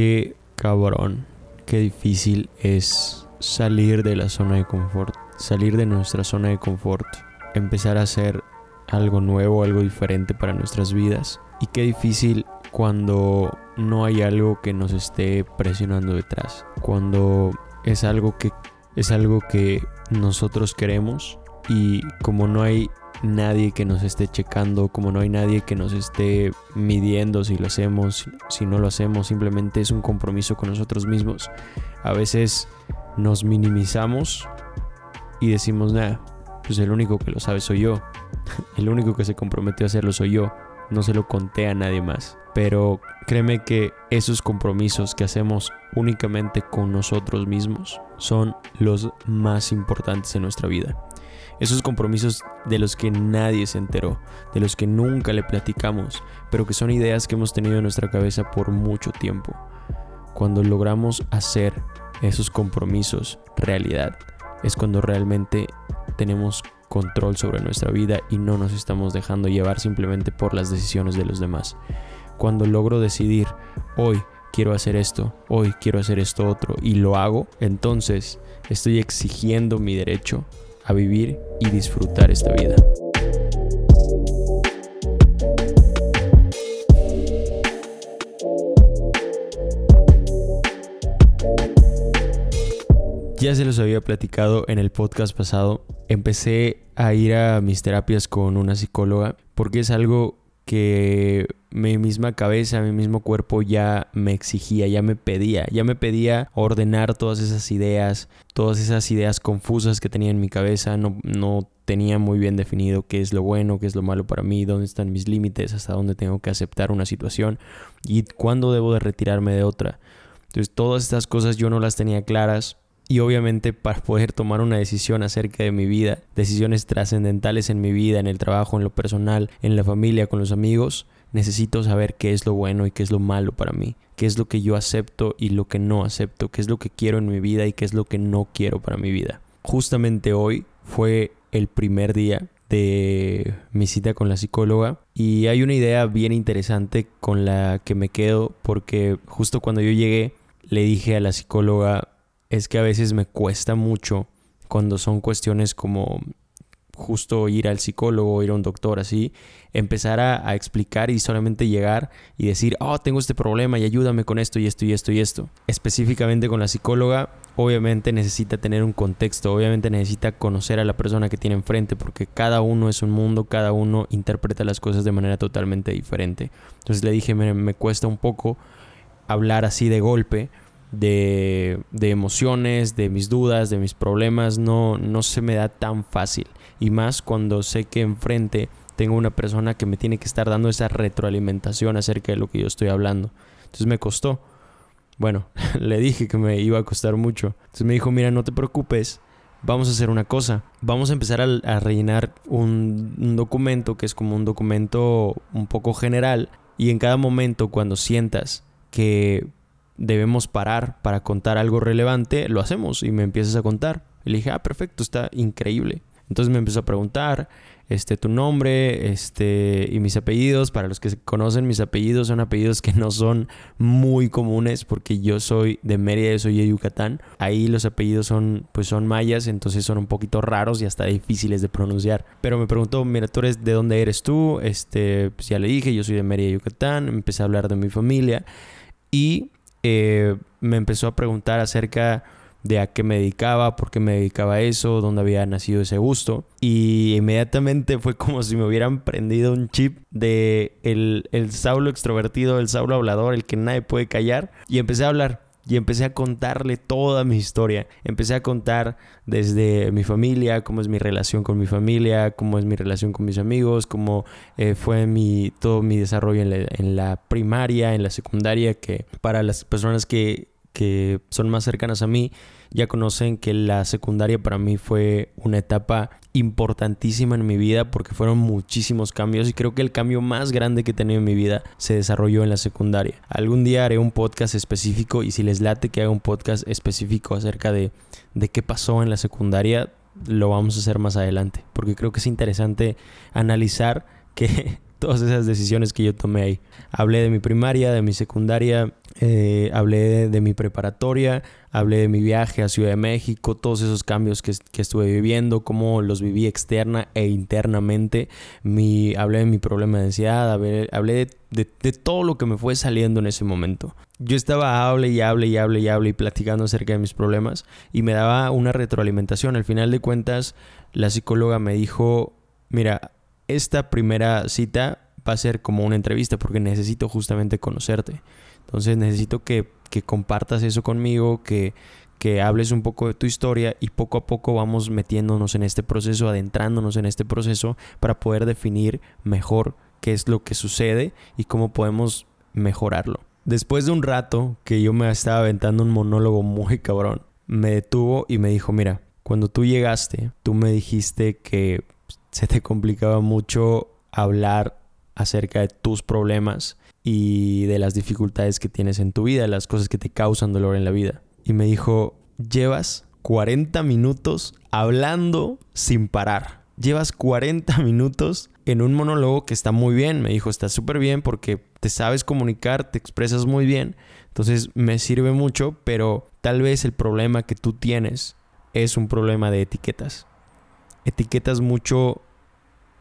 Qué cabrón, qué difícil es salir de la zona de confort, salir de nuestra zona de confort, empezar a hacer algo nuevo, algo diferente para nuestras vidas. Y qué difícil cuando no hay algo que nos esté presionando detrás, cuando es algo que es algo que nosotros queremos y como no hay nadie que nos esté checando, como no hay nadie que nos esté midiendo si lo hacemos, si no lo hacemos, simplemente es un compromiso con nosotros mismos. A veces nos minimizamos y decimos, nada, pues el único que lo sabe soy yo, el único que se comprometió a hacerlo soy yo, no se lo conté a nadie más. Pero créeme que esos compromisos que hacemos únicamente con nosotros mismos son los más importantes en nuestra vida. Esos compromisos de los que nadie se enteró, de los que nunca le platicamos, pero que son ideas que hemos tenido en nuestra cabeza por mucho tiempo. Cuando logramos hacer esos compromisos realidad, es cuando realmente tenemos control sobre nuestra vida y no nos estamos dejando llevar simplemente por las decisiones de los demás. Cuando logro decidir, hoy quiero hacer esto, hoy quiero hacer esto otro y lo hago, entonces estoy exigiendo mi derecho a vivir y disfrutar esta vida. Ya se los había platicado en el podcast pasado. Empecé a ir a mis terapias con una psicóloga porque es algo que mi misma cabeza, mi mismo cuerpo ya me exigía, ya me pedía, ya me pedía ordenar todas esas ideas, todas esas ideas confusas que tenía en mi cabeza, no, no tenía muy bien definido qué es lo bueno, qué es lo malo para mí, dónde están mis límites, hasta dónde tengo que aceptar una situación y cuándo debo de retirarme de otra. Entonces todas estas cosas yo no las tenía claras y obviamente para poder tomar una decisión acerca de mi vida, decisiones trascendentales en mi vida, en el trabajo, en lo personal, en la familia, con los amigos, necesito saber qué es lo bueno y qué es lo malo para mí, qué es lo que yo acepto y lo que no acepto, qué es lo que quiero en mi vida y qué es lo que no quiero para mi vida. Justamente hoy fue el primer día de mi cita con la psicóloga y hay una idea bien interesante con la que me quedo porque justo cuando yo llegué le dije a la psicóloga es que a veces me cuesta mucho cuando son cuestiones como justo ir al psicólogo, ir a un doctor, así, empezar a, explicar y solamente llegar y decir, oh, tengo este problema y ayúdame con esto y esto y esto y esto. Específicamente con la psicóloga, obviamente necesita tener un contexto, obviamente necesita conocer a la persona que tiene enfrente, porque cada uno es un mundo, cada uno interpreta las cosas de manera totalmente diferente. Entonces le dije, me, me cuesta un poco hablar así de golpe de, emociones, de mis dudas, de mis problemas, no, no se me da tan fácil. Y más cuando sé que enfrente tengo una persona que me tiene que estar dando esa retroalimentación acerca de lo que yo estoy hablando. Entonces me costó. Bueno, le dije que me iba a costar mucho. Entonces me dijo, mira, no te preocupes, vamos a hacer una cosa. Vamos a empezar a, rellenar un, un, documento que es como un documento un poco general. Y en cada momento cuando sientas que debemos parar para contar algo relevante, lo hacemos y me empiezas a contar. Y le dije, ah, perfecto, está increíble. Entonces me empezó a preguntar, este, tu nombre, este, y mis apellidos. Para los que conocen mis apellidos, son apellidos que no son muy comunes porque yo soy de Mérida, soy de Yucatán. Ahí los apellidos son, pues son mayas, entonces son un poquito raros y hasta difíciles de pronunciar. Pero me preguntó, mira, tú eres, ¿de dónde eres tú? Este, pues ya le dije, yo soy de Mérida, Yucatán. Empecé a hablar de mi familia y eh, me empezó a preguntar acerca de a qué me dedicaba, por qué me dedicaba a eso, dónde había nacido ese gusto. Y inmediatamente fue como si me hubieran prendido un chip de el, el Saulo extrovertido, el Saulo hablador, el que nadie puede callar. Y empecé a hablar y empecé a contarle toda mi historia. Empecé a contar desde mi familia, cómo es mi relación con mi familia, cómo es mi relación con mis amigos, cómo eh, fue mi, todo mi desarrollo en la, en la primaria, en la secundaria, que para las personas que que son más cercanas a mí ya conocen que la secundaria para mí fue una etapa importantísima en mi vida porque fueron muchísimos cambios y creo que el cambio más grande que he tenido en mi vida se desarrolló en la secundaria. Algún día haré un podcast específico y si les late que haga un podcast específico acerca de, de qué pasó en la secundaria, lo vamos a hacer más adelante porque creo que es interesante analizar que todas esas decisiones que yo tomé ahí. Hablé de mi primaria, de mi secundaria, eh, hablé de, mi preparatoria, hablé de mi viaje a Ciudad de México, todos esos cambios que, estuve viviendo, cómo los viví externa e internamente. Mi, hablé de mi problema de ansiedad, hablé, de, de, todo lo que me fue saliendo en ese momento. Yo estaba hable y hable y hable y hable y platicando acerca de mis problemas y me daba una retroalimentación. Al final de cuentas, la psicóloga me dijo, mira, esta primera cita va a ser como una entrevista porque necesito justamente conocerte. Entonces necesito que, compartas eso conmigo, que, que hables un poco de tu historia y poco a poco vamos metiéndonos en este proceso, adentrándonos en este proceso para poder definir mejor qué es lo que sucede y cómo podemos mejorarlo. Después de un rato que yo me estaba aventando un monólogo muy cabrón, me detuvo y me dijo, mira, cuando tú llegaste, tú me dijiste que se te complicaba mucho hablar acerca de tus problemas y de las dificultades que tienes en tu vida, las cosas que te causan dolor en la vida. Y me dijo, llevas 40 minutos hablando sin parar. Llevas 40 minutos en un monólogo que está muy bien. Me dijo, está súper bien porque te sabes comunicar, te expresas muy bien. Entonces me sirve mucho, pero tal vez el problema que tú tienes es un problema de etiquetas etiquetas mucho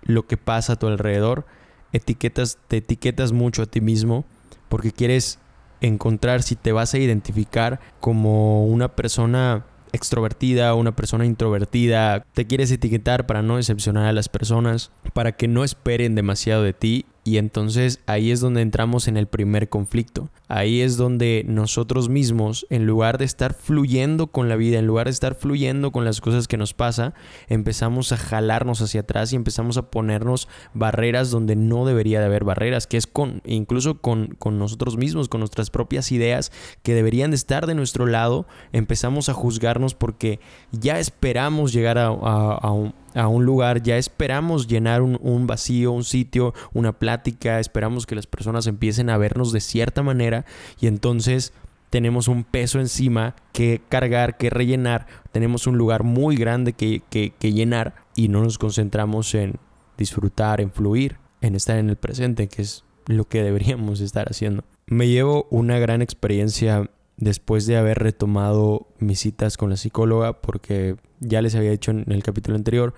lo que pasa a tu alrededor, etiquetas, te etiquetas mucho a ti mismo porque quieres encontrar si te vas a identificar como una persona extrovertida, una persona introvertida, te quieres etiquetar para no decepcionar a las personas, para que no esperen demasiado de ti y entonces ahí es donde entramos en el primer conflicto. Ahí es donde nosotros mismos, en lugar de estar fluyendo con la vida, en lugar de estar fluyendo con las cosas que nos pasa, empezamos a jalarnos hacia atrás y empezamos a ponernos barreras donde no debería de haber barreras, que es con, incluso con, con nosotros mismos, con nuestras propias ideas que deberían de estar de nuestro lado, empezamos a juzgarnos porque ya esperamos llegar a, a un a un lugar, ya esperamos llenar un, vacío, un sitio, una plática, esperamos que las personas empiecen a vernos de cierta manera y entonces tenemos un peso encima que cargar, que rellenar, tenemos un lugar muy grande que, que llenar y no nos concentramos en disfrutar, en fluir, en estar en el presente, que es lo que deberíamos estar haciendo. Me llevo una gran experiencia después de haber retomado mis citas con la psicóloga, porque ya les había dicho en el capítulo anterior,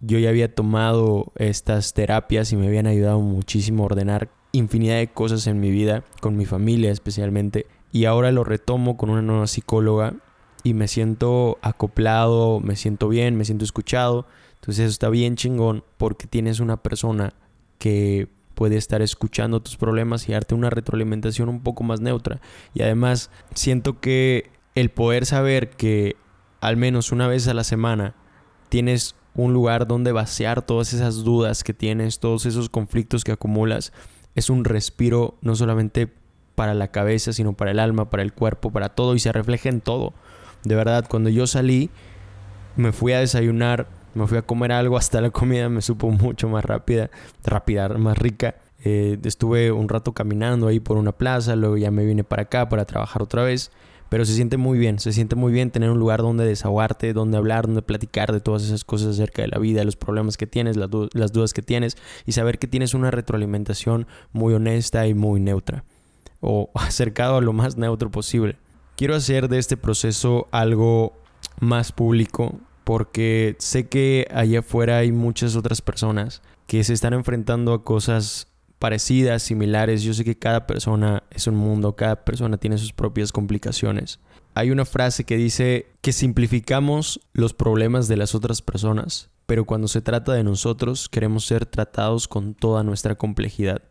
yo ya había tomado estas terapias y me habían ayudado muchísimo a ordenar infinidad de cosas en mi vida, con mi familia especialmente, y ahora lo retomo con una nueva psicóloga y me siento acoplado, me siento bien, me siento escuchado, entonces eso está bien chingón porque tienes una persona que puede estar escuchando tus problemas y darte una retroalimentación un poco más neutra. Y además siento que el poder saber que al menos una vez a la semana tienes un lugar donde vaciar todas esas dudas que tienes, todos esos conflictos que acumulas, es un respiro no solamente para la cabeza, sino para el alma, para el cuerpo, para todo y se refleja en todo. De verdad, cuando yo salí, me fui a desayunar, me fui a comer algo, hasta la comida me supo mucho más rápida, más rica. Eh, estuve un rato caminando ahí por una plaza, luego ya me vine para acá para trabajar otra vez. Pero se siente muy bien, se siente muy bien tener un lugar donde desahogarte, donde hablar, donde platicar de todas esas cosas acerca de la vida, los problemas que tienes, las, las dudas que tienes y saber que tienes una retroalimentación muy honesta y muy neutra o acercado a lo más neutro posible. Quiero hacer de este proceso algo más público porque sé que allá afuera hay muchas otras personas que se están enfrentando a cosas parecidas, similares. Yo sé que cada persona es un mundo, cada persona tiene sus propias complicaciones. Hay una frase que dice que simplificamos los problemas de las otras personas, pero cuando se trata de nosotros queremos ser tratados con toda nuestra complejidad.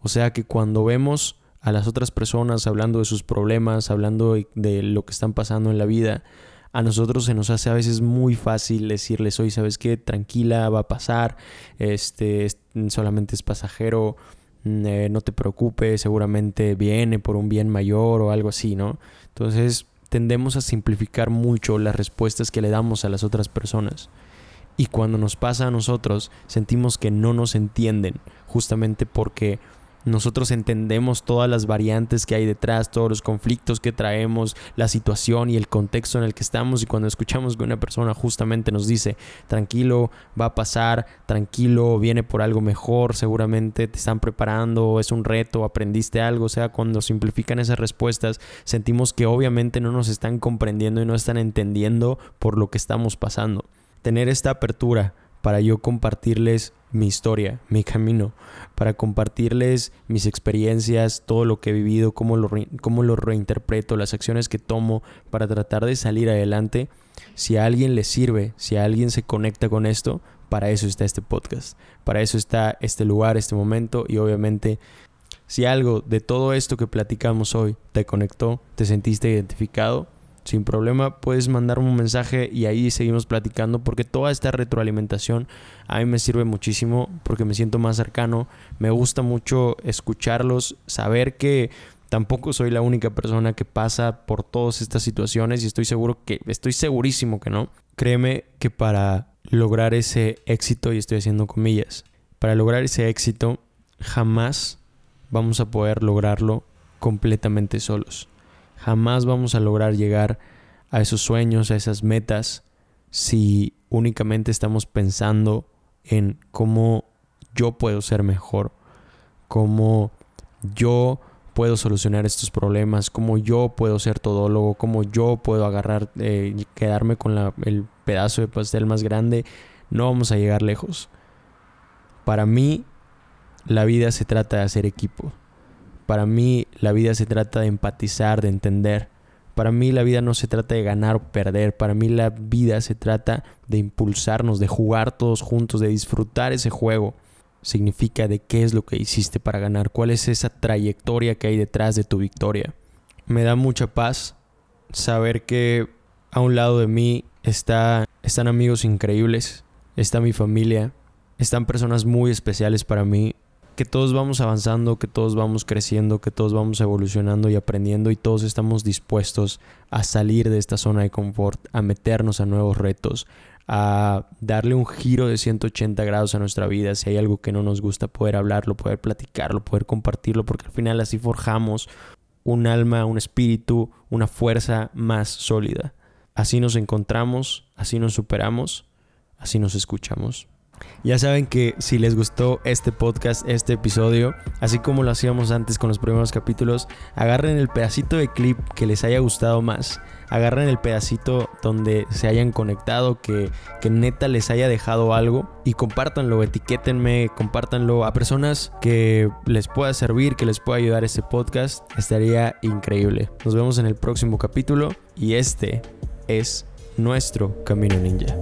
O sea que cuando vemos a las otras personas hablando de sus problemas, hablando de lo que están pasando en la vida, a nosotros se nos hace a veces muy fácil decirles, hoy sabes qué, tranquila, va a pasar, este, solamente es pasajero, mm, eh, no te preocupes, seguramente viene por un bien mayor o algo así, ¿no? Entonces tendemos a simplificar mucho las respuestas que le damos a las otras personas. Y cuando nos pasa a nosotros, sentimos que no nos entienden, justamente porque nosotros entendemos todas las variantes que hay detrás, todos los conflictos que traemos, la situación y el contexto en el que estamos y cuando escuchamos que una persona justamente nos dice, tranquilo, va a pasar, tranquilo, viene por algo mejor, seguramente te están preparando, es un reto, aprendiste algo, o sea, cuando simplifican esas respuestas, sentimos que obviamente no nos están comprendiendo y no están entendiendo por lo que estamos pasando. Tener esta apertura para yo compartirles mi historia, mi camino, para compartirles mis experiencias, todo lo que he vivido, cómo lo, cómo lo reinterpreto, las acciones que tomo para tratar de salir adelante. Si a alguien le sirve, si a alguien se conecta con esto, para eso está este podcast, para eso está este lugar, este momento y obviamente si algo de todo esto que platicamos hoy te conectó, te sentiste identificado, sin problema puedes mandarme un mensaje y ahí seguimos platicando porque toda esta retroalimentación a mí me sirve muchísimo porque me siento más cercano, me gusta mucho escucharlos, saber que tampoco soy la única persona que pasa por todas estas situaciones y estoy seguro que, estoy segurísimo que no. Créeme que para lograr ese éxito, y estoy haciendo comillas, para lograr ese éxito jamás vamos a poder lograrlo completamente solos. Jamás vamos a lograr llegar a esos sueños, a esas metas, si únicamente estamos pensando en cómo yo puedo ser mejor, cómo yo puedo solucionar estos problemas, cómo yo puedo ser todólogo, cómo yo puedo agarrar, eh, quedarme con el pedazo de pastel más grande, no vamos a llegar lejos. Para mí, la vida se trata de hacer equipo. Para mí la vida se trata de empatizar, de entender. Para mí la vida no se trata de ganar o perder. Para mí la vida se trata de impulsarnos, de jugar todos juntos, de disfrutar ese juego. Significa de qué es lo que hiciste para ganar, cuál es esa trayectoria que hay detrás de tu victoria. Me da mucha paz saber que a un lado de mí está, están amigos increíbles, está mi familia, están personas muy especiales para mí que todos vamos avanzando, que todos vamos creciendo, que todos vamos evolucionando y aprendiendo y todos estamos dispuestos a salir de esta zona de confort, a meternos a nuevos retos, a darle un giro de 180 grados a nuestra vida. Si hay algo que no nos gusta, poder hablarlo, poder platicarlo, poder compartirlo, porque al final así forjamos un alma, un espíritu, una fuerza más sólida. Así nos encontramos, así nos superamos, así nos escuchamos. Ya saben que si les gustó este podcast, este episodio, así como lo hacíamos antes con los primeros capítulos, agarren el pedacito de clip que les haya gustado más. Agarren el pedacito donde se hayan conectado, que, que neta les haya dejado algo y compártanlo, etiquétenme, compártanlo a personas que les pueda servir, que les pueda ayudar este podcast. Estaría increíble. Nos vemos en el próximo capítulo y este es nuestro Camino Ninja.